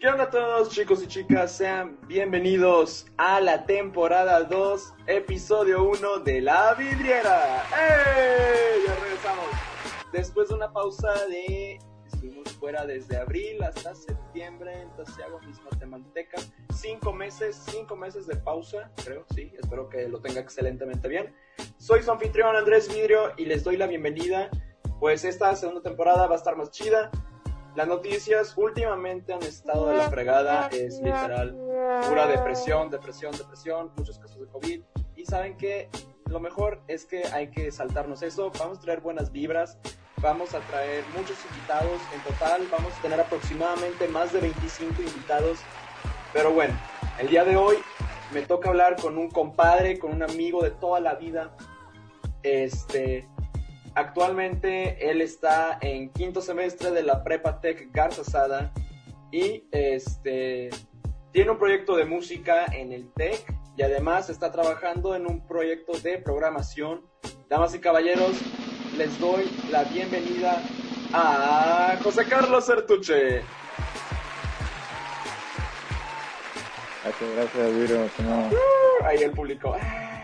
qué onda a todos chicos y chicas? Sean bienvenidos a la temporada 2, episodio 1 de La Vidriera. ¡Ey! Ya regresamos. Después de una pausa de... Estuvimos fuera desde abril hasta septiembre, entonces hago mis matemáticas. Cinco meses, cinco meses de pausa, creo, sí. Espero que lo tenga excelentemente bien. Soy su anfitrión Andrés Vidrio y les doy la bienvenida. Pues esta segunda temporada va a estar más chida las noticias últimamente han estado de la fregada, es literal pura depresión, depresión, depresión, muchos casos de COVID. Y saben que lo mejor es que hay que saltarnos eso, vamos a traer buenas vibras, vamos a traer muchos invitados, en total vamos a tener aproximadamente más de 25 invitados. Pero bueno, el día de hoy me toca hablar con un compadre, con un amigo de toda la vida. Este, Actualmente él está en quinto semestre de la Prepa Tech Garza Sada y este tiene un proyecto de música en el Tech y además está trabajando en un proyecto de programación. Damas y caballeros, les doy la bienvenida a José Carlos Sertuche. Gracias, gracias, Viro. Uh, ahí el público.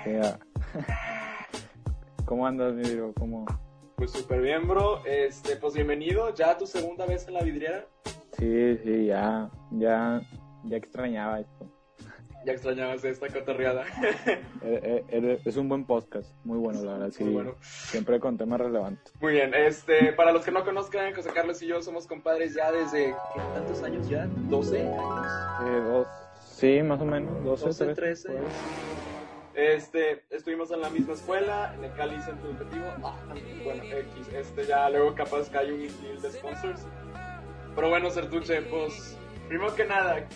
¿Cómo andas, mi bro? ¿Cómo? Pues súper bien, bro. Este, pues bienvenido. ¿Ya tu segunda vez en la vidriera? Sí, sí, ya, ya, ya extrañaba esto. Ya extrañabas esta cotorreada. Eh, eh, es un buen podcast, muy bueno, la verdad, sí. Muy bueno. Siempre con temas relevantes. Muy bien, este, para los que no conozcan, José Carlos y yo somos compadres ya desde, ¿qué tantos años ya? ¿12 años? Eh, dos, sí, más o menos, 12, 12 13. Este, estuvimos en la misma escuela, en el Cali Centro Educativo. Ah, bueno, X, este ya luego capaz que hay un deal de sponsors. Pero bueno, Sertuche, pues, primero que nada,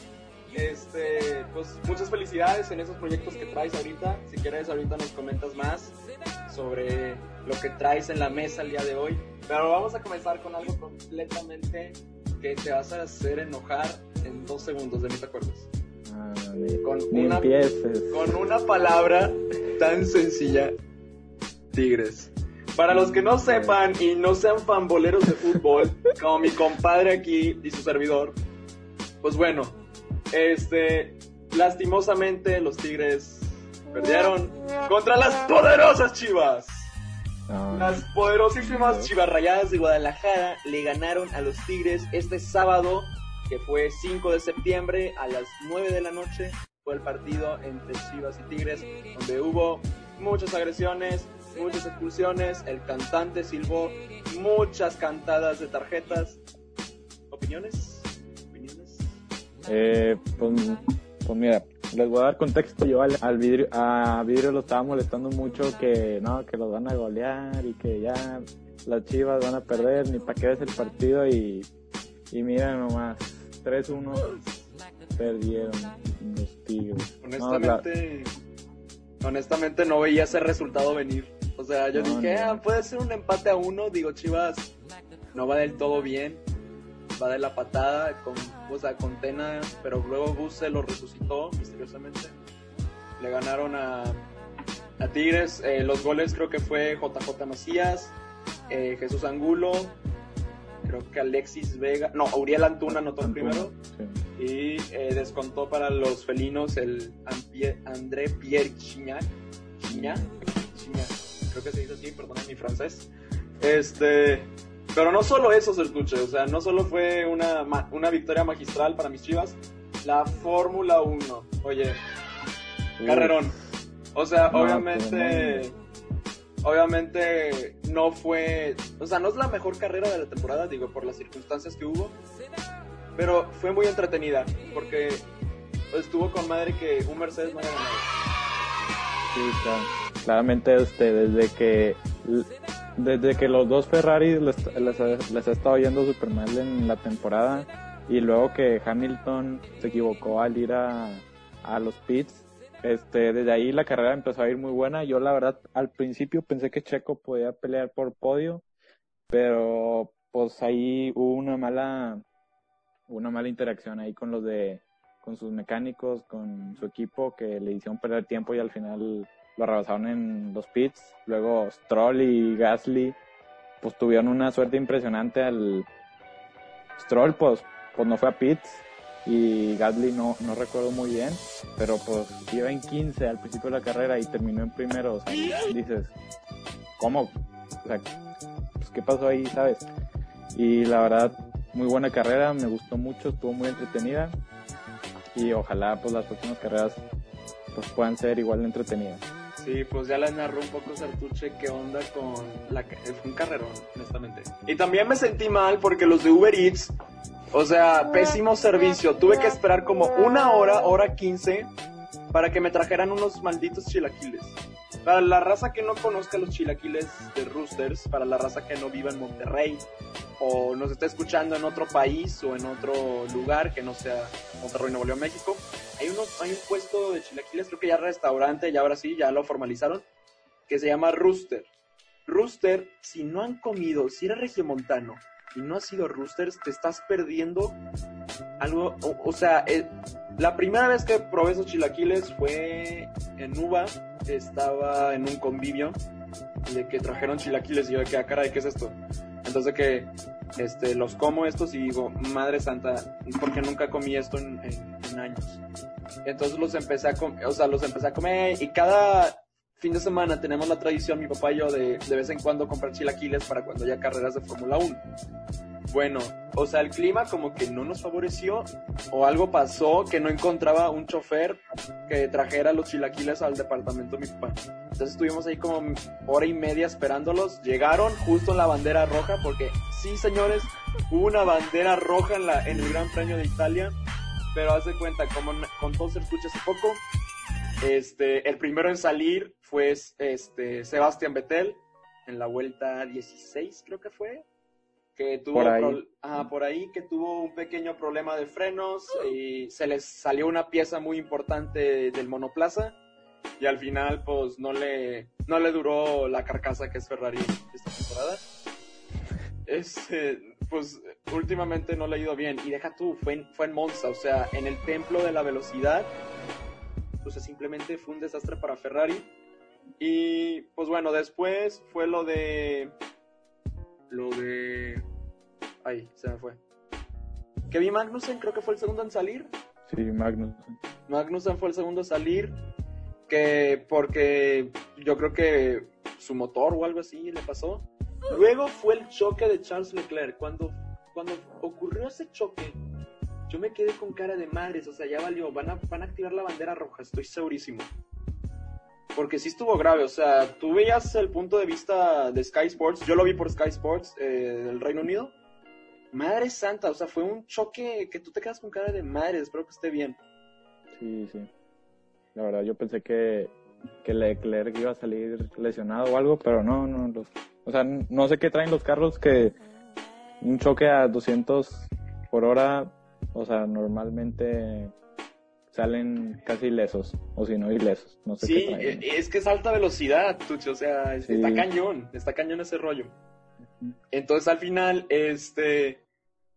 este, pues muchas felicidades en esos proyectos que traes ahorita. Si quieres, ahorita nos comentas más sobre lo que traes en la mesa el día de hoy. Pero vamos a comenzar con algo completamente que te vas a hacer enojar en dos segundos, de mí te acuerdas con, una, con una palabra tan sencilla, Tigres. Para los que no sepan y no sean fanboleros de fútbol, como mi compadre aquí y su servidor, pues bueno, este, lastimosamente los Tigres perdieron contra las poderosas Chivas. Las poderosísimas Chivas Rayadas de Guadalajara le ganaron a los Tigres este sábado que fue 5 de septiembre a las 9 de la noche. Fue el partido entre Chivas y Tigres, donde hubo muchas agresiones, muchas expulsiones, el cantante silbó muchas cantadas de tarjetas. ¿Opiniones? ¿Opiniones? Eh, pues, pues, mira, les voy a dar contexto. Yo al, vidrio, a vidrio lo estaba molestando mucho que no, que los van a golear y que ya las chivas van a perder, ni para qué ves el partido y, y mira nomás, 3-1 perdieron los Tigres. Honestamente, no, honestamente no veía ese resultado venir. O sea, yo dije, ah, puede ser un empate a uno. Digo, Chivas no va del todo bien. Va de la patada, con, o sea, con Tena, pero luego Bus se lo resucitó misteriosamente. Le ganaron a, a Tigres. Eh, los goles creo que fue JJ Macías, eh, Jesús Angulo, creo que Alexis Vega, no, Uriel Antuna anotó el primero y eh, descontó para los felinos el André Pierre Chignac, Chignac, creo que se dice así, perdona mi francés. Este, pero no solo eso, se escuche, o sea, no solo fue una, una victoria magistral para mis chivas, la Fórmula 1, oye, carrerón. O sea, obviamente Obviamente no fue, o sea, no es la mejor carrera de la temporada, digo, por las circunstancias que hubo, pero fue muy entretenida, porque estuvo con madre que un Mercedes no haya ganado. Sí, claro. Claramente este, desde que desde que los dos Ferrari les, les, ha estado yendo súper mal en la temporada y luego que Hamilton se equivocó al ir a, a los pits este, desde ahí la carrera empezó a ir muy buena. Yo la verdad al principio pensé que Checo podía pelear por podio, pero pues ahí hubo una mala, una mala interacción ahí con los de, con sus mecánicos, con su equipo que le hicieron perder tiempo y al final lo rebasaron en los pits. Luego Stroll y Gasly pues tuvieron una suerte impresionante al Stroll pues, pues no fue a pits y Gasly no, no recuerdo muy bien, pero pues iba en 15 al principio de la carrera y terminó en primero, o sea, dices, ¿cómo? O sea, pues qué pasó ahí, ¿sabes? Y la verdad, muy buena carrera, me gustó mucho, estuvo muy entretenida y ojalá pues las próximas carreras pues puedan ser igual de entretenidas. Sí, pues ya le narró un poco Sartuche qué onda con la fue un carrerón, honestamente. Y también me sentí mal porque los de Uber Eats, o sea, pésimo servicio. Tuve que esperar como una hora, hora quince, para que me trajeran unos malditos chilaquiles. Para la raza que no conozca los chilaquiles de Roosters, para la raza que no viva en Monterrey o nos está escuchando en otro país o en otro lugar que no sea Monterrey, Nuevo León, México, hay, unos, hay un puesto de chilaquiles, creo que ya restaurante, ya ahora sí, ya lo formalizaron, que se llama Rooster. Rooster, si no han comido, si eres regiomontano y no has sido Roosters, te estás perdiendo algo, o, sea, eh, la primera vez que probé esos chilaquiles fue en Uva, estaba en un convivio de que trajeron chilaquiles y yo de que, ah, caray, ¿qué es esto? Entonces que este, los como estos y digo, madre santa, porque nunca comí esto en, años. Entonces los empecé a comer, o sea, los empecé a comer y cada fin de semana tenemos la tradición, mi papá y yo, de, de vez en cuando comprar chilaquiles para cuando haya carreras de Fórmula 1. Bueno, o sea, el clima como que no nos favoreció o algo pasó que no encontraba un chofer que trajera los chilaquiles al departamento de mi papá. Entonces estuvimos ahí como hora y media esperándolos. Llegaron justo en la bandera roja porque sí, señores, hubo una bandera roja en, la, en el Gran Premio de Italia. Pero haz de cuenta, como con todo se escucha hace poco, este, el primero en salir fue este, Sebastián Vettel en la vuelta 16 creo que fue que tuvo por ahí. por ahí que tuvo un pequeño problema de frenos y se les salió una pieza muy importante del monoplaza y al final pues no le no le duró la carcasa que es Ferrari esta temporada. Es, eh, pues últimamente no le ha ido bien y deja tú, fue en, fue en Monza, o sea, en el templo de la velocidad, pues simplemente fue un desastre para Ferrari. Y pues bueno, después fue lo de lo de Ahí, se me fue. Kevin Magnussen creo que fue el segundo en salir. Sí, Magnussen. Magnussen fue el segundo en salir. Que porque yo creo que su motor o algo así le pasó. Luego fue el choque de Charles Leclerc. Cuando, cuando ocurrió ese choque, yo me quedé con cara de madres. O sea, ya valió. Van a, van a activar la bandera roja, estoy segurísimo. Porque sí estuvo grave. O sea, tú veías el punto de vista de Sky Sports. Yo lo vi por Sky Sports eh, del Reino Unido. Madre santa, o sea, fue un choque que tú te quedas con cara de madre, espero que esté bien. Sí, sí. La verdad, yo pensé que, que Leclerc iba a salir lesionado o algo, pero no, no. o sea, no sé qué traen los carros que un choque a 200 por hora, o sea, normalmente salen casi ilesos, o si no ilesos. No sé sí, es que es alta velocidad, Tucho, o sea, está cañón, está cañón ese rollo. Entonces al final, este,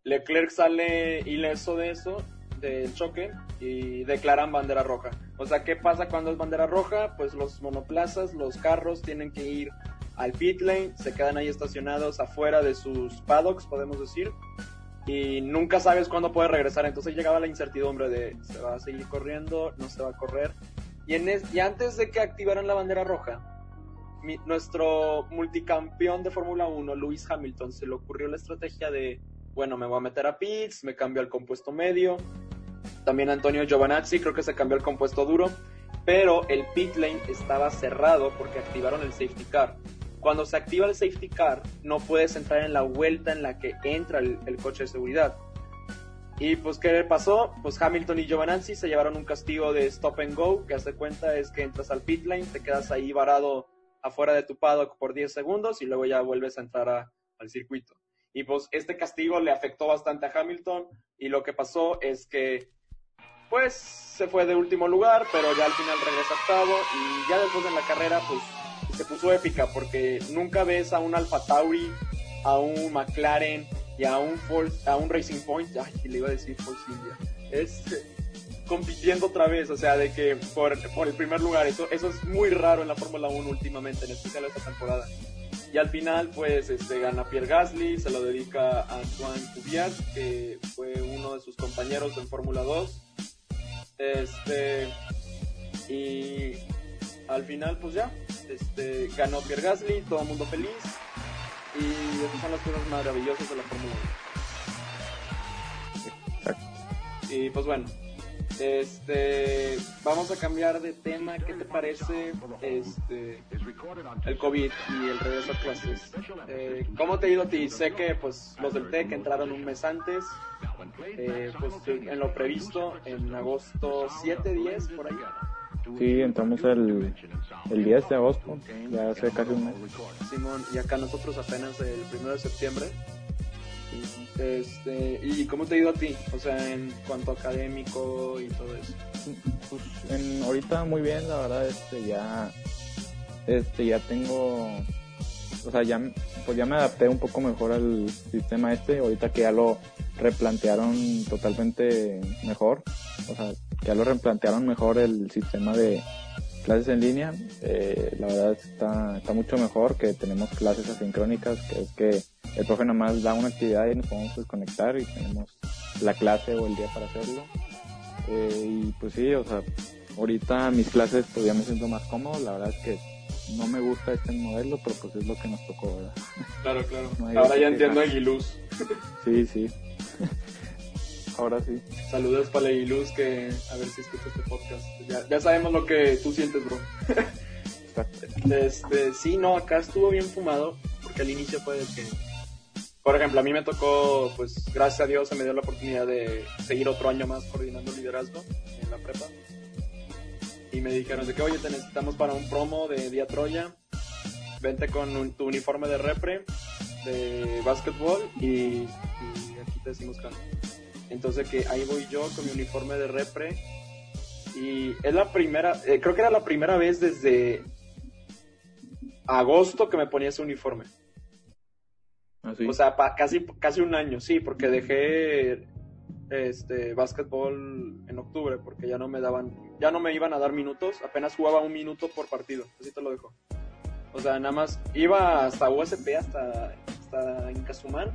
Leclerc sale ileso de eso, del choque, y declaran bandera roja. O sea, ¿qué pasa cuando es bandera roja? Pues los monoplazas, los carros tienen que ir al pit lane, se quedan ahí estacionados afuera de sus paddocks, podemos decir, y nunca sabes cuándo puede regresar. Entonces llegaba la incertidumbre de se va a seguir corriendo, no se va a correr. Y, en y antes de que activaran la bandera roja, nuestro multicampeón de Fórmula 1, Lewis Hamilton, se le ocurrió la estrategia de, bueno, me voy a meter a pits, me cambio al compuesto medio. También Antonio Giovanazzi creo que se cambió al compuesto duro, pero el pit lane estaba cerrado porque activaron el safety car. Cuando se activa el safety car, no puedes entrar en la vuelta en la que entra el, coche de seguridad. Y pues, ¿qué pasó? Pues Hamilton y Giovanazzi se llevaron un castigo de stop and go, que hace cuenta es que entras al pit lane, te quedas ahí varado afuera de tu paddock por 10 segundos y luego ya vuelves a entrar al circuito. Y pues este castigo le afectó bastante a Hamilton y lo que pasó es que pues se fue de último lugar, pero ya al final regresa octavo y ya después de la carrera pues se puso épica porque nunca ves a un Alfa Tauri, a un McLaren y a un a un Racing Point, ay, le iba a decir Force India. Es compitiendo otra vez, o sea, de que por, por el primer lugar, eso, eso es muy raro en la Fórmula 1 últimamente, en especial esta temporada. y al final, pues, este, gana Pierre Gasly, se lo dedica a Antoine Cuviat, que fue uno de sus compañeros en Fórmula 2. Este, y al final, pues ya, este, ganó Pierre Gasly, todo el mundo feliz. Y esas son las cosas maravillosas de la Fórmula 1. Y pues bueno, este, vamos a cambiar de tema. ¿Qué te parece este, el COVID y el regreso a clases? Eh, ¿Cómo te ha ido a ti? Sé que pues los del TEC entraron un mes antes, eh, pues en lo previsto, en agosto 7, 10, por ahí. Sí, entramos el, el 10 de agosto, ya hace casi un mes. Simón, y acá nosotros apenas el 1 de septiembre. Este, ¿Y cómo te ha ido a ti? O sea, en cuanto a académico y todo eso. Pues en, ahorita muy bien, la verdad, este, ya, este, ya tengo, o sea, ya, pues ya me adapté un poco mejor al sistema este, ahorita que ya lo replantearon totalmente mejor, o sea, ya lo replantearon mejor el sistema de clases en línea, eh, la verdad está, está mucho mejor que tenemos clases asincrónicas, que es que el profe nomás da una actividad y nos podemos desconectar y tenemos la clase o el día para hacerlo. Eh, y pues sí, o sea, ahorita mis clases pues ya me siento más cómodo, la verdad es que no me gusta este modelo, pero pues es lo que nos tocó, ¿verdad? Claro, claro. Ahora ya entiendo a Aguiluz. Sí, sí. Ahora sí. Saludos para Aguiluz que a ver si escucha este podcast. Ya, ya sabemos lo que tú sientes, bro. este, sí, no, acá estuvo bien fumado, porque al inicio fue de que por ejemplo, a mí me tocó, pues gracias a Dios se me dio la oportunidad de seguir otro año más coordinando liderazgo en la prepa. Y me dijeron de que, oye, te necesitamos para un promo de Día Troya. Vente con tu uniforme de repre, de básquetbol y, aquí te decimos que Entonces que ahí voy yo con mi uniforme de repre. Y es la primera, eh, creo que era la primera vez desde agosto que me ponía ese uniforme. ¿Ah, o sea, casi, casi un año, sí, porque dejé este básquetbol en octubre porque ya no me daban, ya no me iban a dar minutos, apenas jugaba un minuto por partido, así te lo dejo. O sea, nada más iba hasta USP, hasta, hasta Incasumán,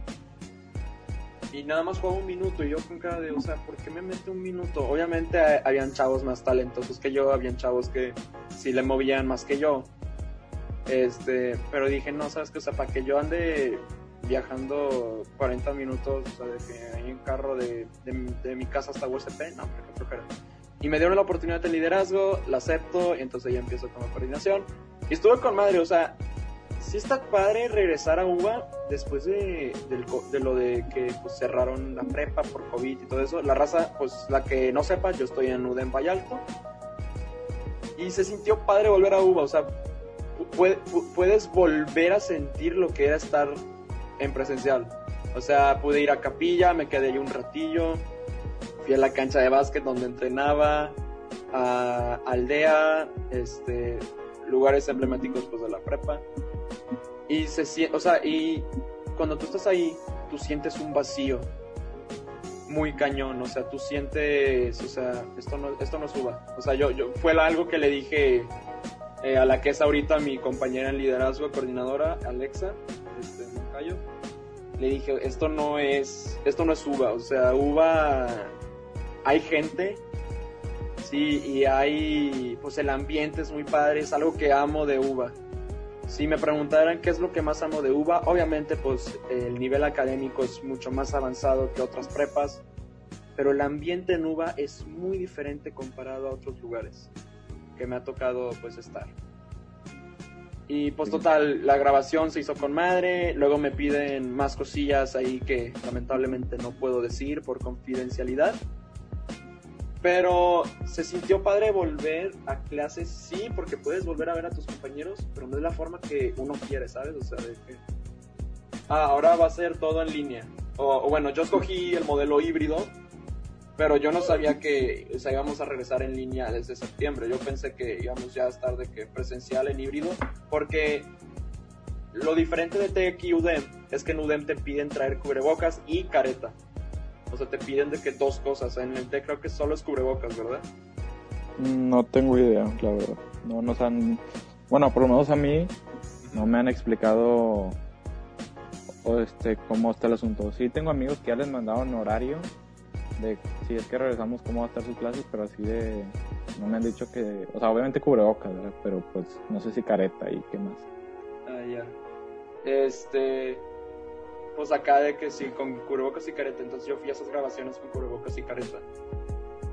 y nada más jugaba un minuto y yo con cara de, o sea, ¿por qué me mete un minuto? Obviamente habían chavos más talentosos que yo, habían chavos que sí le movían más que yo. Este, pero dije, no, sabes que, o sea, para que yo ande viajando 40 minutos, o sea, de que hay un carro de, de, mi casa hasta USP, no, pero Y me dieron la oportunidad de liderazgo, la acepto, y entonces ya empiezo con la coordinación. Y estuve con madre, o sea, sí está padre regresar a UBA después de, de, lo de que pues, cerraron la prepa por COVID y todo eso. La raza, pues la que no sepa, yo estoy en UDEM Vallalto. Y se sintió padre volver a UBA, o sea, puedes volver a sentir lo que era estar en presencial. O sea, pude ir a capilla, me quedé ahí un ratillo, fui a la cancha de básquet donde entrenaba, a aldea, este, lugares emblemáticos pues de la prepa. Y se o sea, y cuando tú estás ahí, tú sientes un vacío muy cañón, o sea, tú sientes, o sea, esto no, esto no suba. O sea, yo, yo fue algo que le dije eh, a la que es ahorita mi compañera en liderazgo, coordinadora, Alexa, este, Moncayo, le dije, esto no es, esto no es uva, o sea, uva, hay gente, sí, y hay, pues el ambiente es muy padre, es algo que amo de uva. Si me preguntaran qué es lo que más amo de uva, obviamente pues el nivel académico es mucho más avanzado que otras prepas, pero el ambiente en uva es muy diferente comparado a otros lugares que me ha tocado pues estar. Y pues total, la grabación se hizo con madre, luego me piden más cosillas ahí que lamentablemente no puedo decir por confidencialidad. Pero se sintió padre volver a clases, sí, porque puedes volver a ver a tus compañeros, pero no es la forma que uno quiere, ¿sabes? O sea, de que... Ah, ahora va a ser todo en línea. o bueno, yo escogí el modelo híbrido, pero yo no sabía que o íbamos a regresar en línea desde septiembre. Yo pensé que íbamos ya a estar de que presencial en híbrido, porque lo diferente de y UDEM es que en UDEM te piden traer cubrebocas y careta. O sea, te piden de que dos cosas. En el TEC creo que solo es cubrebocas, ¿verdad? No tengo idea, la verdad. No nos han... Bueno, por lo menos a mí no me han explicado o este cómo está el asunto. Sí tengo amigos que ya les mandaron horario de si es que regresamos cómo va a estar sus clases, pero así de no me han dicho que, o sea, obviamente cubrebocas, ¿verdad? pero pues no sé si careta y qué más. Ah, ya. Este, pues acá de que sí, con cubrebocas y careta, entonces yo fui a esas grabaciones con cubrebocas y careta.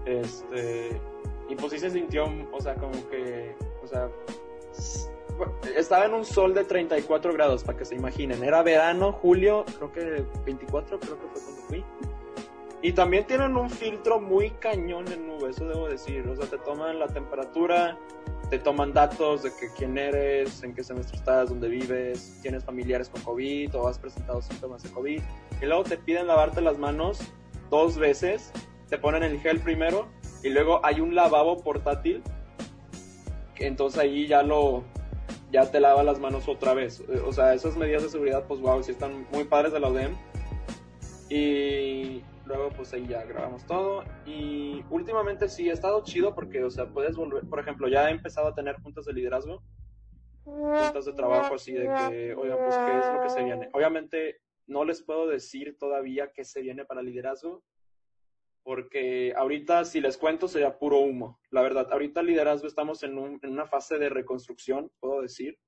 Este, y pues sí se sintió, o sea, como que, o sea, estaba en un sol de 34 grados, para que se imaginen. Era verano, julio, creo que 24, creo que fue cuando fui. Y también tienen un filtro muy cañón en nube, eso debo decir. O sea, te toman la temperatura, te toman datos de que quién eres, en qué semestre estás, dónde vives, tienes familiares con COVID o has presentado síntomas de COVID. Y luego te piden lavarte las manos dos veces, te ponen el gel primero y luego hay un lavabo portátil. Entonces ahí ya lo, ya te lava las manos otra vez. O sea, esas medidas de seguridad, pues wow, sí están muy padres de la UDEM. Y luego pues ahí ya grabamos todo. Y últimamente sí, ha estado chido porque, o sea, puedes volver, por ejemplo, ya he empezado a tener juntas de liderazgo, juntas de trabajo así de que, oigan, pues qué es lo que se viene. Obviamente no les puedo decir todavía qué se viene para liderazgo, porque ahorita si les cuento sería puro humo. La verdad, ahorita liderazgo estamos en, un, en una fase de reconstrucción, puedo decir,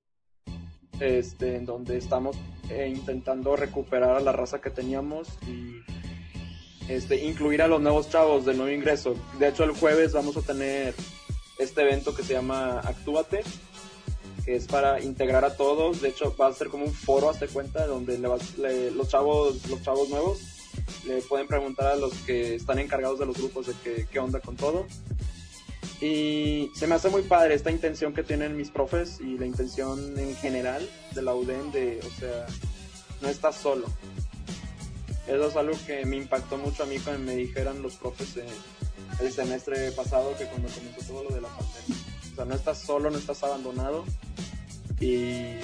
este, en donde estamos eh, intentando recuperar a la raza que teníamos y este, incluir a los nuevos chavos del nuevo ingreso. De hecho, el jueves vamos a tener este evento que se llama Actúate, que es para integrar a todos. De hecho, va a ser como un foro, hazte cuenta, donde los, chavos, los chavos nuevos le pueden preguntar a los que están encargados de los grupos de qué, qué onda con todo. Y se me hace muy padre esta intención que tienen mis profes y la intención en general de la UDEM de, o sea, no estás solo. Eso es algo que me impactó mucho a mí cuando me dijeran los profes el semestre pasado que cuando comenzó todo lo de la pandemia. O sea, no estás solo, no estás abandonado y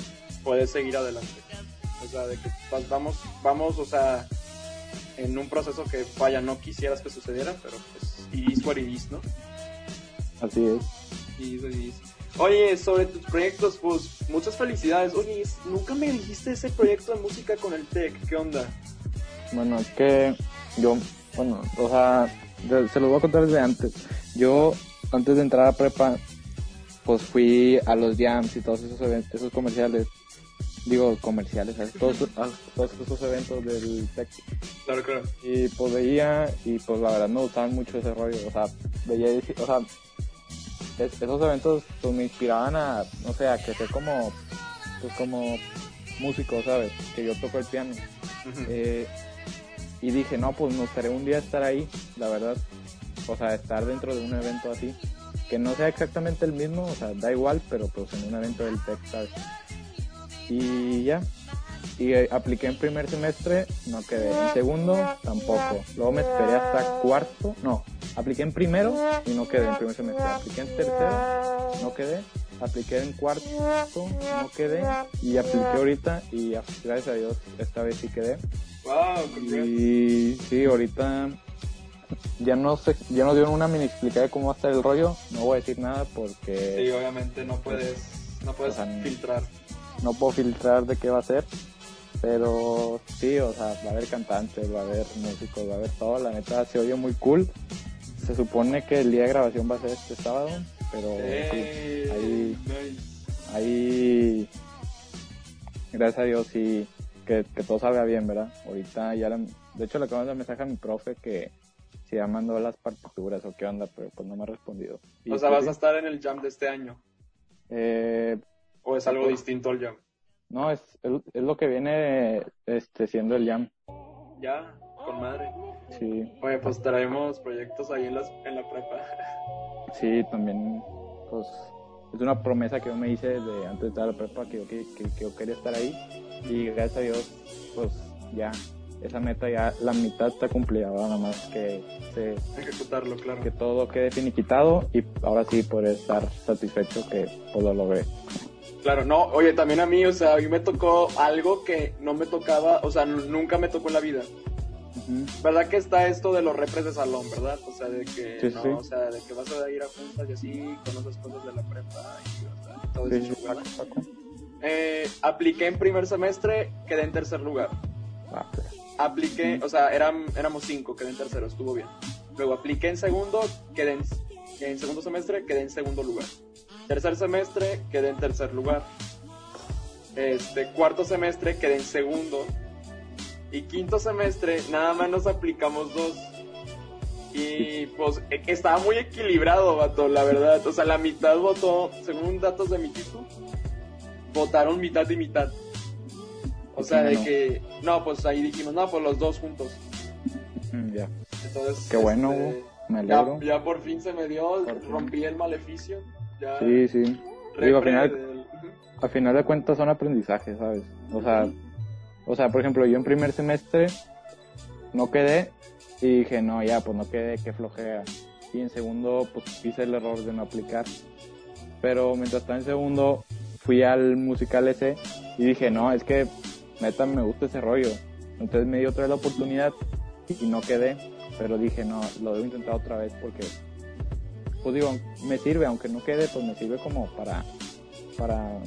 puedes seguir adelante. O sea, de que vamos, vamos, o sea, en un proceso que vaya, no quisieras que sucediera, pero pues iris what it ¿no? Así es. Y Oye, sobre tus proyectos, pues muchas felicidades. Oye, nunca me dijiste ese proyecto de música con el TEC, ¿qué onda? Bueno, es que yo, bueno, o sea, se los voy a contar desde antes. Yo, antes de entrar a prepa, pues fui a los jams y todos esos eventos, esos comerciales digo, comerciales. Todos, todos esos eventos del tech. Claro, claro. Y pues veía, y pues la verdad me gustaban mucho ese rollo, o sea, veía, o sea, esos eventos pues me inspiraban a, no sé, a crecer como, pues como músico, ¿sabes? Que yo toco el piano. eh, y dije, no, pues me gustaría un día estar ahí, la verdad. O sea, estar dentro de un evento así. Que no sea exactamente el mismo, o sea, da igual, pero pues en un evento del tech, ¿sabes? y ya. Y eh, apliqué en primer semestre, no quedé. En segundo, tampoco. Luego me esperé hasta cuarto, no. Apliqué en primero y no quedé en primer semestre. Apliqué en tercero, no quedé. Apliqué en cuarto, no quedé. Y apliqué ahorita y gracias a Dios esta vez sí quedé. Wow, y sí, ahorita ya no sé, ya nos dieron una mini explicada de cómo va a estar el rollo. No voy a decir nada porque. Sí, obviamente no puedes, no puedes filtrar no puedo filtrar de qué va a ser, pero sí, o sea, va a haber cantantes, va a haber músicos, va a haber todo, la neta se oye muy cool. Se supone que el día de grabación va a ser este sábado, pero ahí, ahí, gracias a Dios sí, que, todo salga bien, ¿verdad? Ahorita ya, de hecho le acabo de dar mensaje a mi profe que si ya mandó las partituras o qué onda, pero pues no me ha respondido. o sea, vas a estar en el jam de este año. Eh, ¿O es algo distinto al jam? No, es, es, lo que viene este, siendo el jam. Ya, con madre. Sí. Oye, pues traemos proyectos ahí en, las, en la prepa. Sí, también, pues, es una promesa que yo me hice de antes de estar a la prepa, que yo, que, yo quería estar ahí. Y gracias a Dios, pues, ya, esa meta ya, la mitad está cumplida, nada más que se... Ejecutarlo, claro. Que todo quede finiquitado y ahora sí poder estar satisfecho que pues, lo logré. Claro, no, oye, también a mí, o sea, a mí me tocó algo que no me tocaba, o sea, nunca me tocó en la vida. ¿Verdad que está esto de los repres de salón, verdad? O sea, de que, no, o sea, de que vas a ir a juntas y así, conoces cosas de la prepa y, todo eso. Eh, apliqué en primer semestre, quedé en tercer lugar. Ah. Apliqué, o sea, eran, éramos cinco, quedé en tercero, estuvo bien. Luego apliqué en segundo, quedé en, en segundo semestre, quedé en segundo lugar. Tercer semestre, quedé en tercer lugar. Este, cuarto semestre, quedé en segundo. Y quinto semestre, nada más nos aplicamos dos. Y pues e- estaba muy equilibrado, vato, la verdad. O sea, la mitad votó, según datos de mi título, votaron mitad y mitad. O sea, de No. que, no, pues ahí dijimos, no, pues los dos juntos. Mm, Ya, Entonces, Qué bueno, este, me ya, alegro. ya por fin se me dio, Por fin. rompí el maleficio. Ya Sí, sí. Digo, al final, al final de cuentas son aprendizajes, ¿sabes? O sea, o sea, por ejemplo, yo en primer semestre no quedé y dije, no, ya, pues no quedé, qué flojera. Y en segundo, pues hice el error de no aplicar. Pero mientras estaba en segundo, fui al musical ese y dije, no, es que neta me gusta ese rollo. Entonces me dio otra vez la oportunidad y no quedé. Pero dije, no, lo debo intentar otra vez porque, pues digo, me sirve, aunque no quede, pues me sirve como para, para,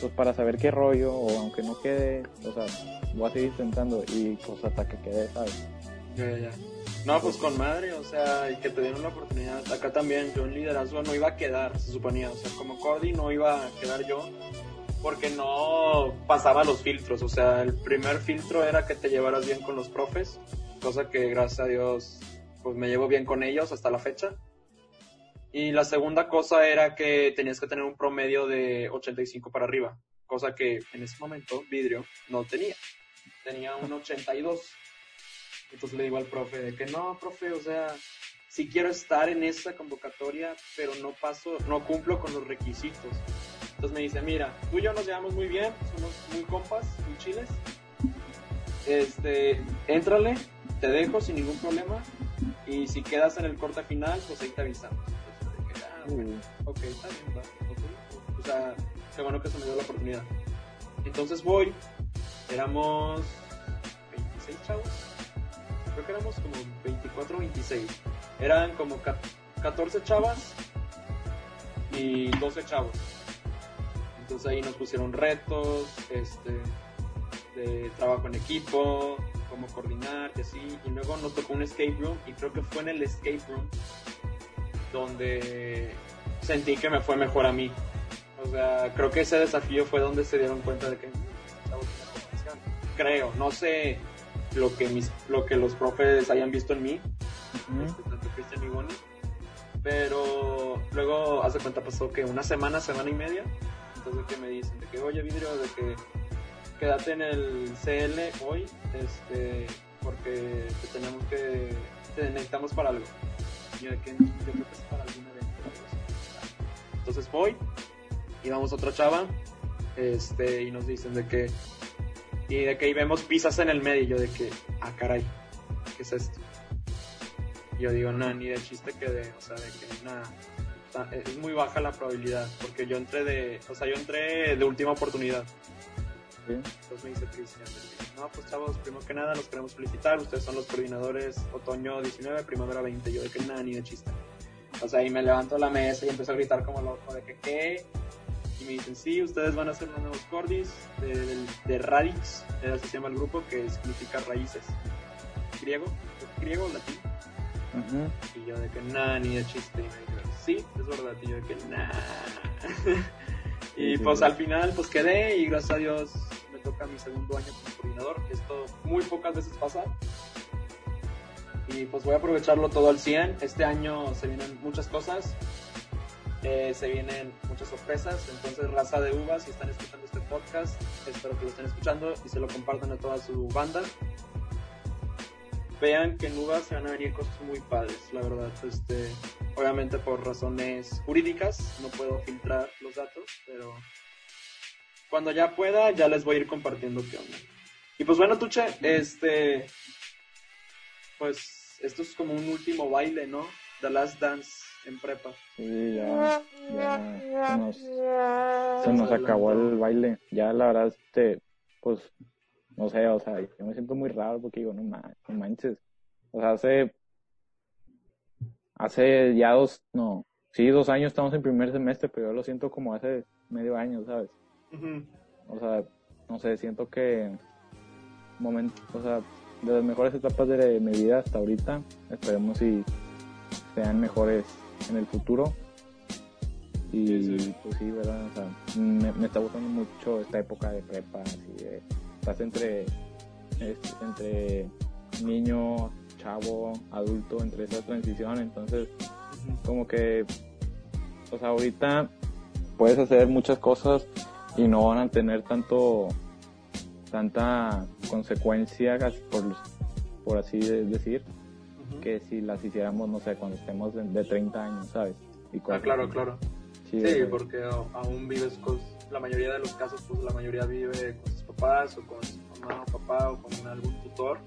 pues para saber qué rollo, o aunque no quede, o sea, voy a seguir intentando y pues hasta que quede, ¿sabes? Ya, ya. No, pues con madre, o sea, y que te dieron la oportunidad. Acá también, yo en liderazgo no iba a quedar, se suponía. O sea, como Cordy no iba a quedar yo, porque no pasaba los filtros. O sea, el primer filtro era que te llevaras bien con los profes, cosa que gracias a Dios, pues me llevo bien con ellos hasta la fecha. Y la segunda cosa era que tenías que tener un promedio de 85 para arriba, cosa que en ese momento Vidrio no tenía. Tenía un 82. Entonces le digo al profe de que no, profe, o sea, sí quiero estar en esa convocatoria, pero no paso, no cumplo con los requisitos. Entonces me dice, mira, tú y yo nos llevamos muy bien, somos muy compas, muy chiles. Este, éntrale, te dejo sin ningún problema. Y si quedas en el corte final, pues ahí te avisamos. Entonces, ah, bueno, ok, está bien, va, ok. O sea, qué bueno que se me dio la oportunidad. Entonces voy, éramos 26 chavos creo que éramos como 24 o 26. Eran como ca- 14 chavas y 12 chavos. Entonces ahí nos pusieron retos, este, de trabajo en equipo, cómo coordinar y así. Y luego nos tocó un escape room y creo que fue en el escape room donde sentí que me fue mejor a mí. O sea, creo que ese desafío fue donde se dieron cuenta de que Creo, no sé lo que mis lo que los profes hayan visto en mí, este, tanto Cristian y Bonnie. Pero luego, hace cuenta, pasó que una semana, semana y media. Entonces, que me dicen de que, oye, vidrio, de que quédate en el CL hoy, este, porque te tenemos que, te necesitamos para algo. Y yo de que, yo creo que es para algún evento. o algo así. Entonces voy, y vamos a otra chava, este, y nos dicen de que, y de que ahí vemos pizzas en el medio, y yo de que, ah, caray, ¿qué es esto? Y yo digo, no, ni de chiste que de, o sea, de que nada. Es muy baja la probabilidad, porque yo entré de, o sea, yo entré de última oportunidad. Sí. Entonces me dice Cristian, no, pues chavos, primero que nada los queremos felicitar, ustedes son los coordinadores otoño 19, primavera 20, yo de que nada, ni de chiste. O sea, y me levanto de la mesa y empiezo a gritar como loco, de que qué, y me dicen, sí, ustedes van a ser los nuevos cordis de, de, de Radix, eh, así se llama el grupo, que significa raíces. Griego, griego, latín. Ujú. Y yo de que nada, ni de chiste. Y me dijeron, sí, es verdad. Y yo de que nada. y Sí, pues sí. al final pues quedé y gracias a Dios me toca mi segundo año como coordinador. Esto muy pocas veces pasa. Y pues voy a aprovecharlo todo al 100. Este año se vienen muchas cosas. Eh, se vienen muchas sorpresas. Entonces, raza de uvas, si están escuchando este podcast, espero que lo estén escuchando y se lo compartan a toda su banda vean que en Uvas se van a venir cosas muy padres, la verdad. Este, obviamente por razones jurídicas no puedo filtrar los datos, pero cuando ya pueda ya les voy a ir compartiendo qué onda. Y pues bueno, Tuche, este, pues esto es como un último baile, ¿no? The Last Dance en prepa. Sí, ya, ya se nos, se nos acabó el baile. Ya la verdad, este, pues, no sé, o sea, yo me siento muy raro porque digo, no, ma- no manches. O sea, hace, hace ya dos, no, sí, dos años estamos en primer semestre, pero yo lo siento como hace medio año, ¿sabes? O sea, no sé, siento que momento, o sea, de las mejores etapas de mi vida hasta ahorita, esperemos si sean mejores en el futuro. Y pues sí, ¿verdad? O sea, me, está gustando mucho esta época de prepa, así de, estás entre, entre niño, chavo, adulto, entre esa transición, entonces como que, o sea, ahorita puedes hacer muchas cosas y no van a tener tanto tanta consecuencia por, por así decir que si las hiciéramos no sé cuando estemos de, 30 años sabes ah claro claro. Sí, porque aún vives con la mayoría de los casos pues la mayoría vive con sus papás o con su mamá o papá o con algún tutor.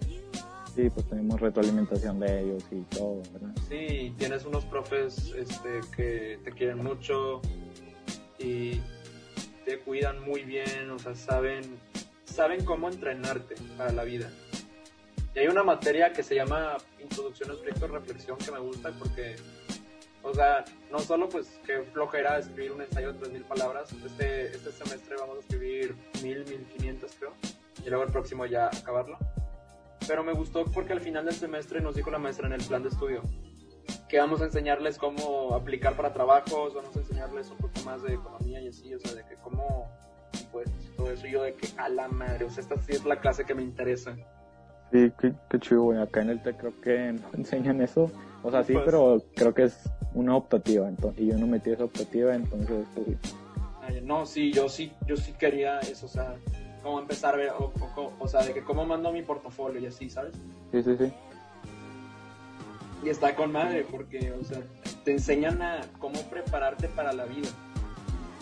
Sí, pues tenemos retroalimentación de ellos y todo, ¿verdad? Sí, tienes unos profes este, que te quieren mucho y te cuidan muy bien, o sea, saben, saben cómo entrenarte para la vida. Y hay una materia que se llama Introducción al proyecto de reflexión que me gusta porque, o sea, no solo pues que flojera escribir un ensayo de 3.000 palabras, este, este semestre vamos a escribir 1.000, 1.500 creo, y luego el próximo ya acabarlo pero me gustó porque al final del semestre nos dijo la maestra en el plan de estudio que vamos a enseñarles cómo aplicar para trabajos, vamos a enseñarles un poco más de economía y así, o sea, de que cómo, pues, todo eso, yo de que a la madre, o sea, esta sí es la clase que me interesa. Sí, qué, qué chido, güey, acá en el TEC creo que no enseñan eso, o sea, sí, pues pero creo que es una optativa, entonces, y yo no metí esa optativa, entonces, pues, no, sí, yo sí, yo sí quería eso, o sea, cómo empezar a ver, o, o, sea, de que cómo mando mi portafolio y así, ¿sabes? Sí, sí, sí. Y está con madre porque, o sea, te enseñan a cómo prepararte para la vida.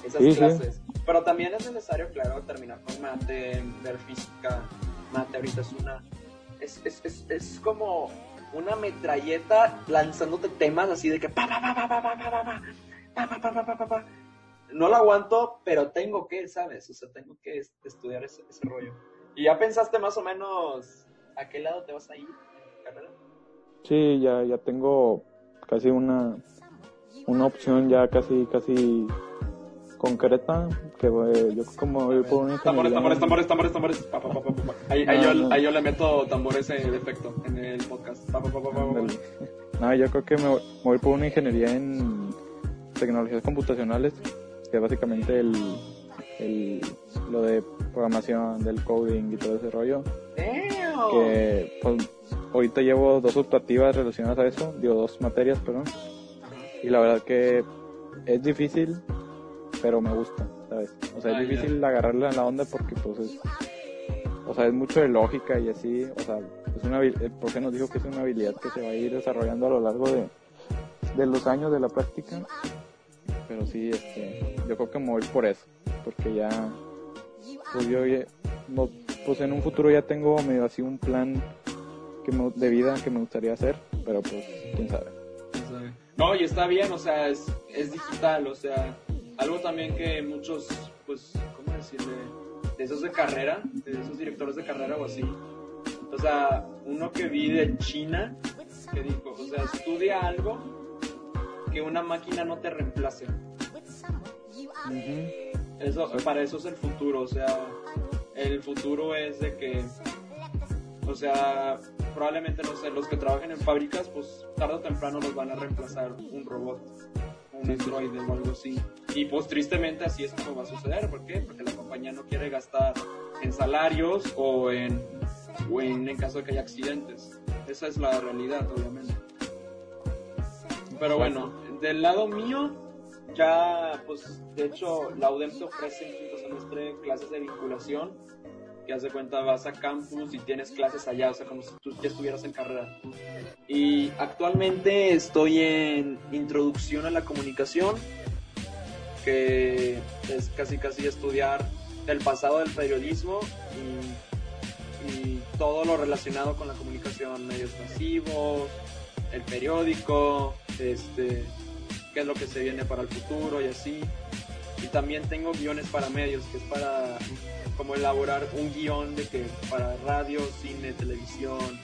Esas clases. Pero también es necesario, claro, terminar con mate, ver física. Mate ahorita es una... Es, es, es, es como una metralleta lanzándote temas así de que pa pa pa pa pa pa pa pa pa pa pa pa no lo aguanto, pero tengo que, ¿sabes? O sea, tengo que estudiar ese, rollo. ¿Y ya pensaste más o menos a qué lado te vas a ir carrera? Sí, ya, ya tengo casi una, una opción ya casi, casi concreta, que yo como voy por una ingeniería... Tambores, tambores, tambores, tambores, tambores. Ahí, ahí, yo, ahí, yo, le meto tambores en efecto en el podcast. No, yo creo que me voy por una ingeniería en tecnologías computacionales que básicamente el, el, lo de programación, del coding y todo ese rollo. Que pues, ahorita llevo dos optativas relacionadas a eso, digo dos materias, perdón. Y la verdad que es difícil, pero me gusta, ¿sabes? O sea, es ah, difícil agarrarle a la onda porque pues es, o sea, es mucho de lógica y así, o sea, es una, profe nos dijo que es una habilidad que se va a ir desarrollando a lo largo de, de los años de la práctica pero sí, este, yo creo que me voy por eso, porque ya, pues yo, no, pues en un futuro ya tengo medio así un plan que de vida que me gustaría hacer, pero pues quién sabe. No, y está bien, o sea, es, es digital, o sea, algo también que muchos, pues, ¿cómo decirle? De esos de carrera, de esos directores de carrera o así. O sea, uno que vi de China, que dijo, o sea, estudia algo que una máquina no te reemplace. Eso, para eso es el futuro, o sea, el futuro es de que, o sea, probablemente, no sé, los que trabajen en fábricas, pues tarde o temprano los van a reemplazar un robot, un androide o algo así. Y pues tristemente así es como va a suceder, ¿por qué? Porque la compañía no quiere gastar en salarios o en, o en, en caso de que haya accidentes. Esa es la realidad, obviamente. Pero bueno, del lado mío, ya, pues, de hecho, la UDEM te ofrece en quinto semestre clases de vinculación, que hace cuenta vas a campus y tienes clases allá, o sea, como si tú ya estuvieras en carrera. Y actualmente estoy en introducción a la comunicación, que es casi casi estudiar el pasado del periodismo y, todo lo relacionado con la comunicación, medios masivos, el periódico, este, qué es lo que se viene para el futuro y así. Y también tengo guiones para medios, que es para como elaborar un guion de que para radio, cine, televisión,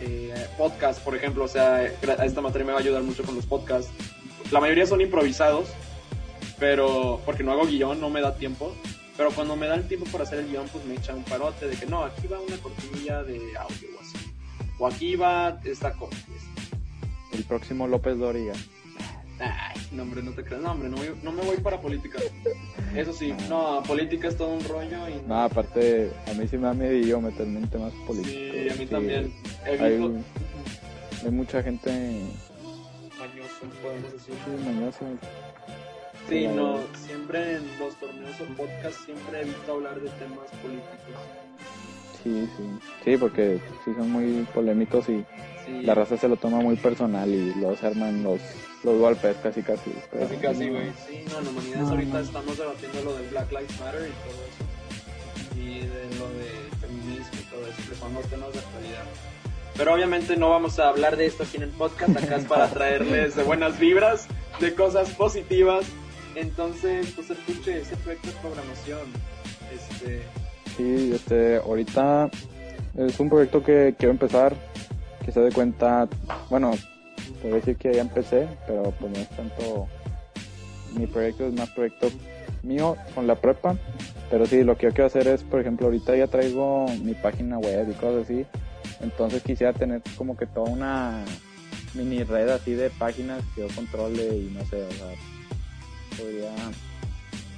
eh, podcast, por ejemplo. O sea, esta materia me va a ayudar mucho con los podcasts. La mayoría son improvisados, pero porque no hago guion, no me da tiempo. Pero cuando me dan tiempo para hacer el guion, pues me echan un parote de que no, aquí va una cortinilla de audio o así. O aquí va esta cosa. El próximo López Doriga. Ay, no, hombre, no te creas. No, hombre, no, voy- no me voy para política. Eso sí, no, política es todo un rollo y No, aparte, a mí sí me da miedo meterme en temas políticos. Sí, a mí Sí, también. He Hay, visto hay mucha gente mañoso, podemos decir. sí, mañosa. Sí, no, siempre en los torneos o podcasts siempre he visto hablar de temas políticos. Sí, sí. Sí, porque sí son muy polémicos y Sí, la raza se lo toma muy personal y luego se arman los, los golpes casi casi. pero casi casi, no. güey. Sí, no, la humanidad No, ahorita no. estamos debatiendo lo del Black Lives Matter y todo eso. Y de lo de feminismo y todo eso, que son los temas de actualidad. Pero obviamente no vamos a hablar de esto aquí en el podcast, acá es para traerles de buenas vibras, de cosas positivas. Entonces, pues escuche ese proyecto de programación. Este, Sí, este, ahorita es un proyecto que quiero empezar, que se dé cuenta, bueno, te voy a decir que ya empecé, pero pues no es tanto mi proyecto, es más proyecto mío con la prepa, pero sí, lo que yo quiero hacer es, por ejemplo, ahorita ya traigo mi página web y cosas así, entonces quisiera tener como que toda una mini red así de páginas que yo controle y no sé, o sea, podría,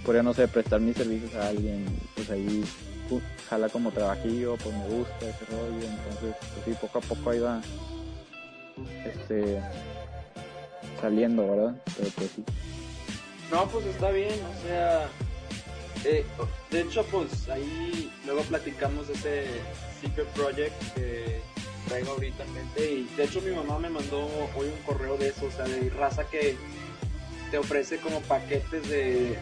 podría no sé, prestar mis servicios a alguien, pues ahí pu- jala como trabajillo, pues me gusta ese rollo, entonces pues sí, poco a poco ahí va este saliendo, ¿verdad? Pero pues sí. No, pues está bien, o sea, eh, de hecho, pues ahí luego platicamos de ese Secret Project que traigo ahorita en mente y de hecho mi mamá me mandó hoy un correo de eso, o sea, de raza que te ofrece como paquetes de,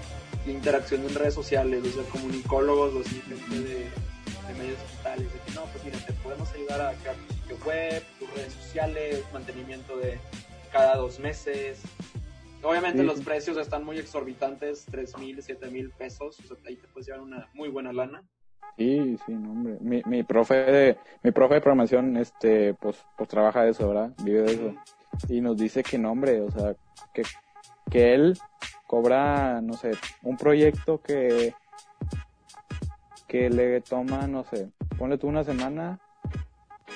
de interacción en redes sociales, o sea, comunicólogos o así, gente de, de medios digitales, de que no, pues mira, te podemos ayudar a crear tu sitio web, tus redes sociales, mantenimiento de cada dos meses, Obviamente Sí, los precios están muy exorbitantes, tres mil, siete mil pesos, o sea, ahí te puedes llevar una muy buena lana. Sí, sí, no, hombre. Mi, mi profe de, mi profe de programación, este, pues, pues trabaja de eso, ¿verdad? Vive de eso. Y nos dice que no, hombre, o sea, que, que él cobra, no sé, un proyecto que, que le toma, no sé, ponle tú una semana,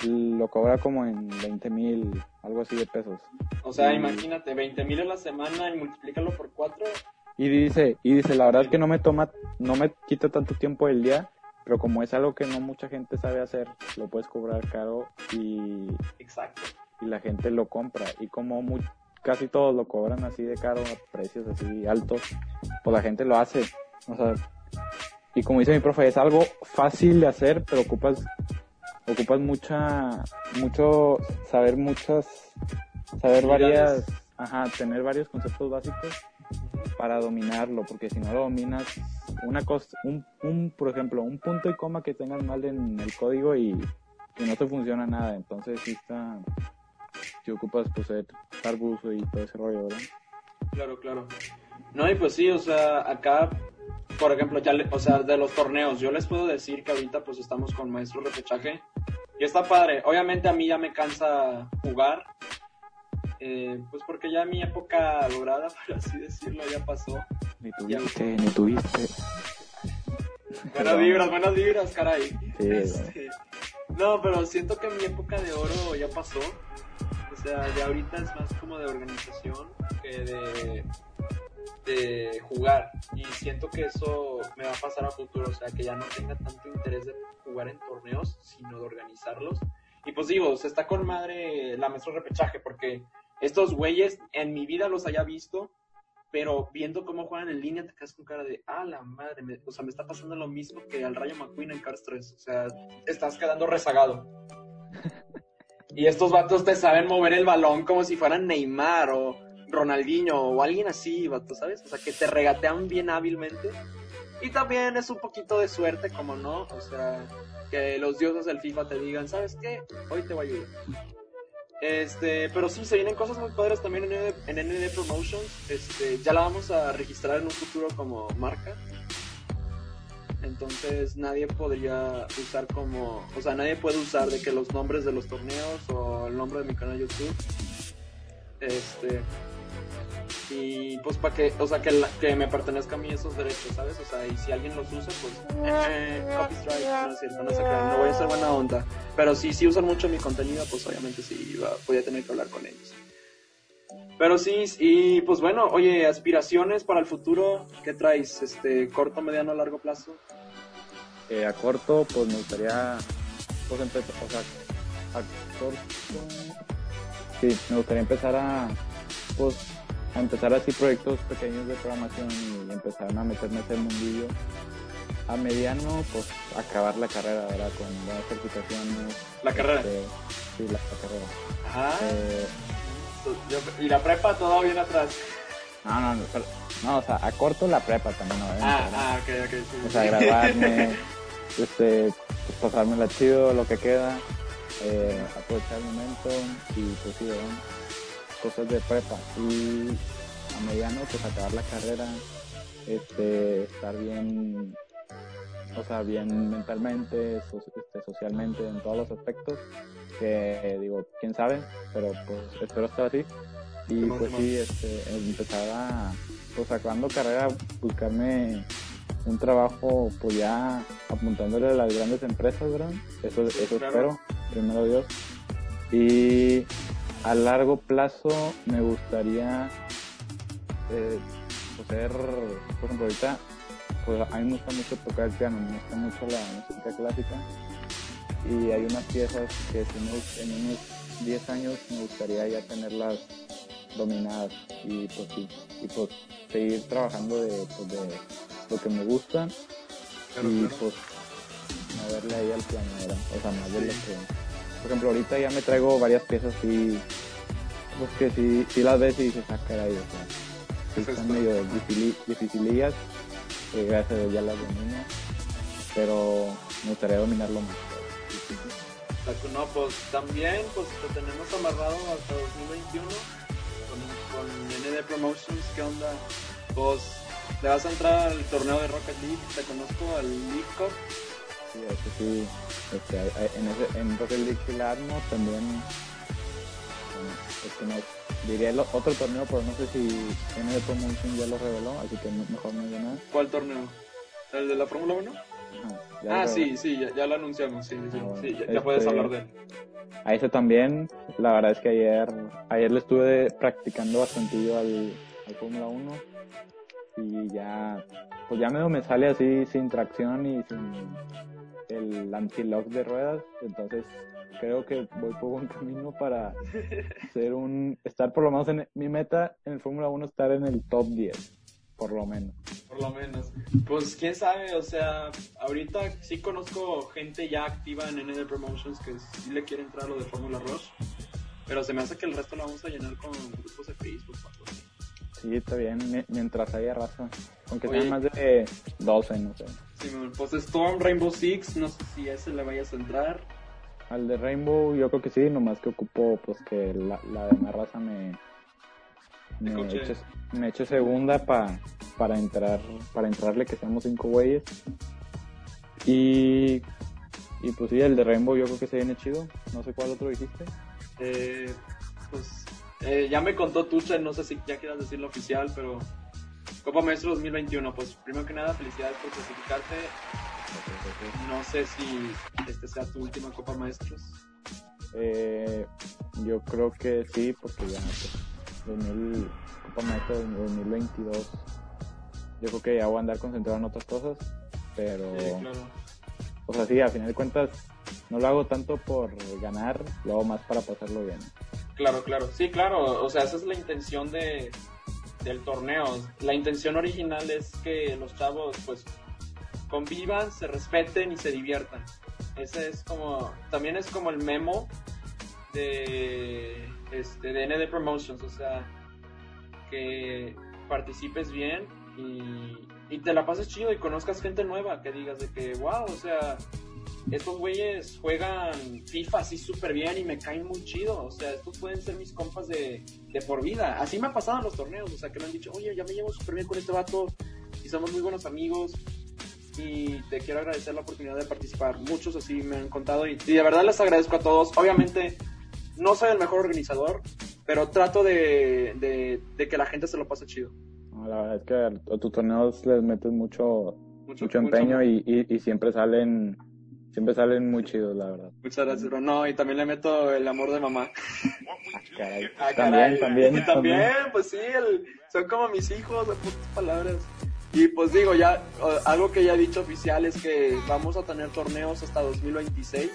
lo cobra como en 20 mil, algo así de pesos. O sea, imagínate, 20 mil a la semana y multiplícalo por cuatro. Y dice, y dice, la verdad es que no me toma, no me quita tanto tiempo del día, pero como es algo que no mucha gente sabe hacer, lo puedes cobrar caro y, Exacto. y la gente lo compra. Y como mu- casi todos lo cobran así de caro, a precios así altos, pues la gente lo hace. O sea, y como dice mi profe, es algo fácil de hacer, pero ocupas, ocupas mucha, mucho, saber muchas, saber varias, ajá, tener varios conceptos básicos para dominarlo, porque si no lo dominas, una cosa, un, un, por ejemplo, un punto y coma que tengas mal en el código y, y no te funciona nada, entonces sí está, si ocupas pues ser buzo y todo ese rollo, ¿verdad? Claro, claro. No, y pues sí, o sea, acá, por ejemplo, ya, le- o sea, de los torneos, yo les puedo decir que ahorita pues estamos con maestro repechaje y está padre. Obviamente a mí ya me cansa jugar, eh, pues porque ya mi época dorada, por así decirlo, ya pasó. Ni tuviste, ni tuviste. Buenas vibras, buenas vibras, caray. Sí, Este, no, pero siento que mi época de oro ya pasó. O sea, ya ahorita es más como de organización que de, de jugar. Y siento que eso me va a pasar a futuro. O sea, que ya no tenga tanto interés de jugar en torneos, sino de organizarlos. Y pues digo, se está con madre la maestro repechaje, porque estos güeyes en mi vida los haya visto, pero viendo cómo juegan en línea te quedas con cara de, ah, la madre, o sea, me está pasando lo mismo que al Rayo McQueen en Cars 3, o sea, estás quedando rezagado. Y estos vatos te saben mover el balón como si fueran Neymar o Ronaldinho o alguien así, vato, ¿sabes? O sea, que te regatean bien hábilmente. Y también es un poquito de suerte, como no, o sea, que los dioses del FIFA te digan, ¿sabes qué? Hoy te voy a ayudar. Este, pero sí, se vienen cosas muy padres también en ND, en ND Promotions. Este, ya la vamos a registrar en un futuro como marca. Entonces nadie podría usar como, o sea, nadie puede usar de que los nombres de los torneos o el nombre de mi canal YouTube. Este, y pues para que, o sea, que, que me pertenezca a mí esos derechos, ¿sabes? O sea, y si alguien los usa, pues, eh, copy strike, no es cierto, no crean, no voy a ser buena onda. Pero sí, si usan mucho mi contenido, pues obviamente sí, va- voy a tener que hablar con ellos. Pero sí, y pues bueno, oye, aspiraciones para el futuro, ¿qué traes? Este, corto, mediano, largo plazo. Eh, a corto, pues me gustaría, pues empezar, o sea, a corto, sí, me gustaría empezar a, pues, a empezar así proyectos pequeños de programación y empezar a meterme en ese mundillo. A mediano, pues, acabar la carrera, ¿verdad? Con buenas certificaciones. La carrera. este, sí, la, la carrera. Ajá. Eh, Yo- y la prepa todo bien atrás. no, no, no, no, o sea, a corto la prepa también, obviamente, Ah, ah, ok, ok, sí. o sea, grabarme, este, pues pasármela chido, lo que queda, eh, aprovechar el momento y pues sí, ¿verdad? cosas de prepa. Y a mediano, pues acabar la carrera, este, estar bien, o sea, bien mentalmente, so- este, socialmente, en todos los aspectos, que digo, quién sabe, pero pues espero estar así. Y pues sí, este, empezar a, pues acabando carrera, buscarme un trabajo, pues ya apuntándole a las grandes empresas, ¿verdad? Eso, eso claro. espero, primero Dios. Y a largo plazo me gustaría eh, pues, ser, por ejemplo, ahorita, pues a mí me gusta mucho tocar el piano, me gusta mucho la música clásica y hay unas piezas que si en unos 10 años me gustaría ya tenerlas dominadas y pues y pues seguir trabajando de, pues, de lo que me gusta Claro, y claro. pues moverle ahí al piano, ¿verdad? O sea, más de lo que... Por ejemplo, ahorita ya me traigo varias piezas y pues que si, si las ves y dices, ah, caray, o sea, sí Es están esto. medio difícil, dificilillas, que gracias a Dios ya las domino, pero me gustaría dominarlo más. No, pues también pues te tenemos amarrado hasta 2021 con, con ND Promotions, ¿qué onda? Pues le vas a entrar al torneo de Rocket League, te conozco al League Cup, Sí, eso sí, este, en, ese, en Rocket League sí la armo también, bueno, no, diría el otro torneo, pero no sé si ND Promotion ya lo reveló, así que mejor no digo nada. ¿cuál torneo? ¿El de la Fórmula 1? Ajá, ya Ah, sí, sí, ya, ya lo anunciamos, sí, sí, Ah, bueno. sí, ya, ya puedes hablar de él. A ese también, la verdad es que ayer, ayer le estuve practicando bastantillo al, al Fórmula 1 y ya, pues ya medio me sale así sin tracción y sin el anti-lock de ruedas, entonces creo que voy por buen camino para ser un, estar por lo menos en mi meta en el Fórmula 1 estar en el top 10, por lo menos. Por lo menos. Pues quién sabe, o sea, ahorita sí conozco gente ya activa en ND Promotions que sí le quiere entrar a lo de Fórmula Rush, pero se me hace que el resto lo vamos a llenar con grupos de Facebook. Sí, está bien, mi- mientras haya raza, aunque sean más de 12, no sé. Sí, pues Storm Rainbow Six, no sé si a ese le vayas a entrar. Al de Rainbow yo creo que sí, nomás que ocupo pues que la, la demás raza me, me, eche segunda pa, para entrar, para entrarle que seamos cinco güeyes. Y, y pues sí, el de Rainbow yo creo que se viene chido. No sé cuál otro dijiste. Eh, pues eh, ya me contó Tucha, no sé si ya quieras decirlo oficial, pero Copa Maestro 2021, pues primero que nada felicidades por clasificarte. No sé si este sea tu última Copa Maestros. Eh, yo creo que sí, porque ya pues, 2000, Copa Maestro 2022 yo creo que ya voy a andar concentrado en otras cosas, pero... Sí, claro. O sea, sí, a final de cuentas, no lo hago tanto por ganar, lo hago más para pasarlo bien. Claro, claro. Sí, claro. O sea, esa es la intención de, del torneo. La intención original es que los chavos, pues, convivan, se respeten y se diviertan. Ese es como, también es como el memo de, este, de ND Promotions. O sea, que participes bien y, te la pases chido y conozcas gente nueva. Que digas de que, wow, o sea, estos güeyes juegan FIFA así súper bien y me caen muy chido. O sea, estos pueden ser mis compas de, de por vida. Así me ha pasado en los torneos. O sea, que me han dicho, oye, ya me llevo súper bien con este vato y somos muy buenos amigos. Y te quiero agradecer la oportunidad de participar. Muchos así me han contado y de verdad les agradezco a todos. Obviamente, no soy el mejor organizador, pero trato de, de, de que la gente se lo pase chido. La verdad es que a tus torneos les metes mucho, Mucho, mucho empeño y, y, y siempre salen siempre salen muy chidos, la verdad. Muchas gracias, bro. No, y también le meto el amor de mamá. Ah, caray. Ah, también, caray. también, Y también, pues sí, el- son como mis hijos, de pocas palabras. Y pues digo, ya, algo que ya he dicho oficial es que vamos a tener torneos hasta 2026.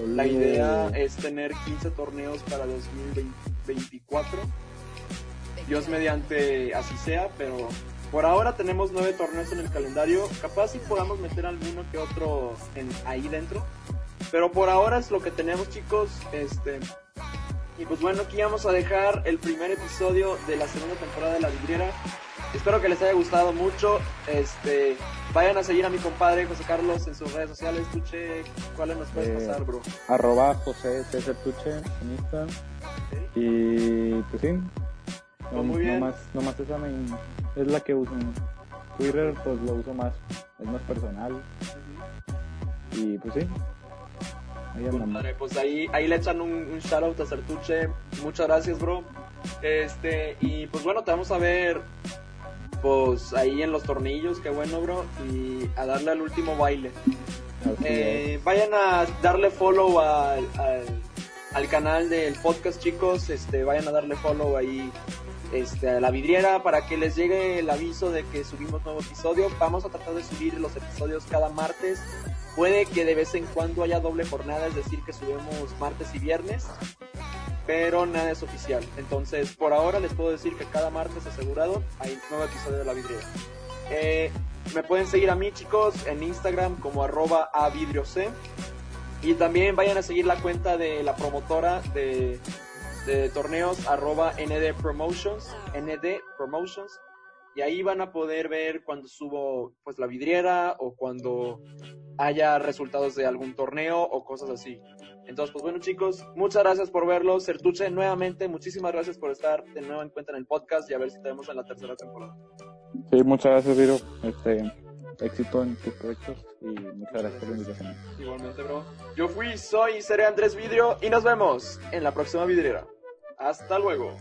La idea es tener 15 torneos para 2024. Dios mediante así sea, pero por ahora tenemos 9 torneos en el calendario. Capaz si podamos meter alguno que otro en, ahí dentro. Pero por ahora es lo que tenemos chicos. Este, y pues bueno, aquí vamos a dejar el primer episodio de la segunda temporada de La Vidriera. Espero que les haya gustado mucho. Este, vayan a seguir a mi compadre José Carlos en sus redes sociales. Tuche, ¿cuáles nos puedes Eh, pasar, bro? Arroba José César Tuche en Insta. Y pues sí. Pues muy bien. Nomás, nomás esa me- es la que uso. Twitter pues lo uso más, es más personal. Y pues sí. Ahí pues ahí, ahí le echan un, un shout out a Sertuche. Muchas gracias, bro. Este, y pues bueno, te vamos a ver pues ahí en los tornillos, qué bueno, bro. Y a darle al último baile. Eh, vayan a darle follow al, al, al canal del podcast, chicos. Este, vayan a darle follow ahí este, a la vidriera para que les llegue el aviso de que subimos nuevo episodio. Vamos a tratar de subir los episodios cada martes. Puede que de vez en cuando haya doble jornada, es decir, que subimos martes y viernes, pero nada es oficial. Entonces, por ahora les puedo decir que cada martes asegurado hay nuevo episodio de la vidriera. Eh, me pueden seguir a mí, chicos, en Instagram como arroba a vidrioc. Y también vayan a seguir la cuenta de la promotora de, torneos arroba ND Promotions, ND Promotions. Y ahí van a poder ver cuando subo pues la vidriera o cuando haya resultados de algún torneo o cosas así. Entonces, pues bueno chicos, muchas gracias por verlos. Sertuche, nuevamente, muchísimas gracias por estar de nuevo en cuenta en el podcast y a ver si tenemos en la tercera temporada. Sí, muchas gracias, Viro. Este, éxito en tus proyectos y muchas gracias por la invitación. Igualmente, bro. Yo fui, soy y seré Andrés Vidrio y nos vemos en la próxima vidriera. Hasta luego.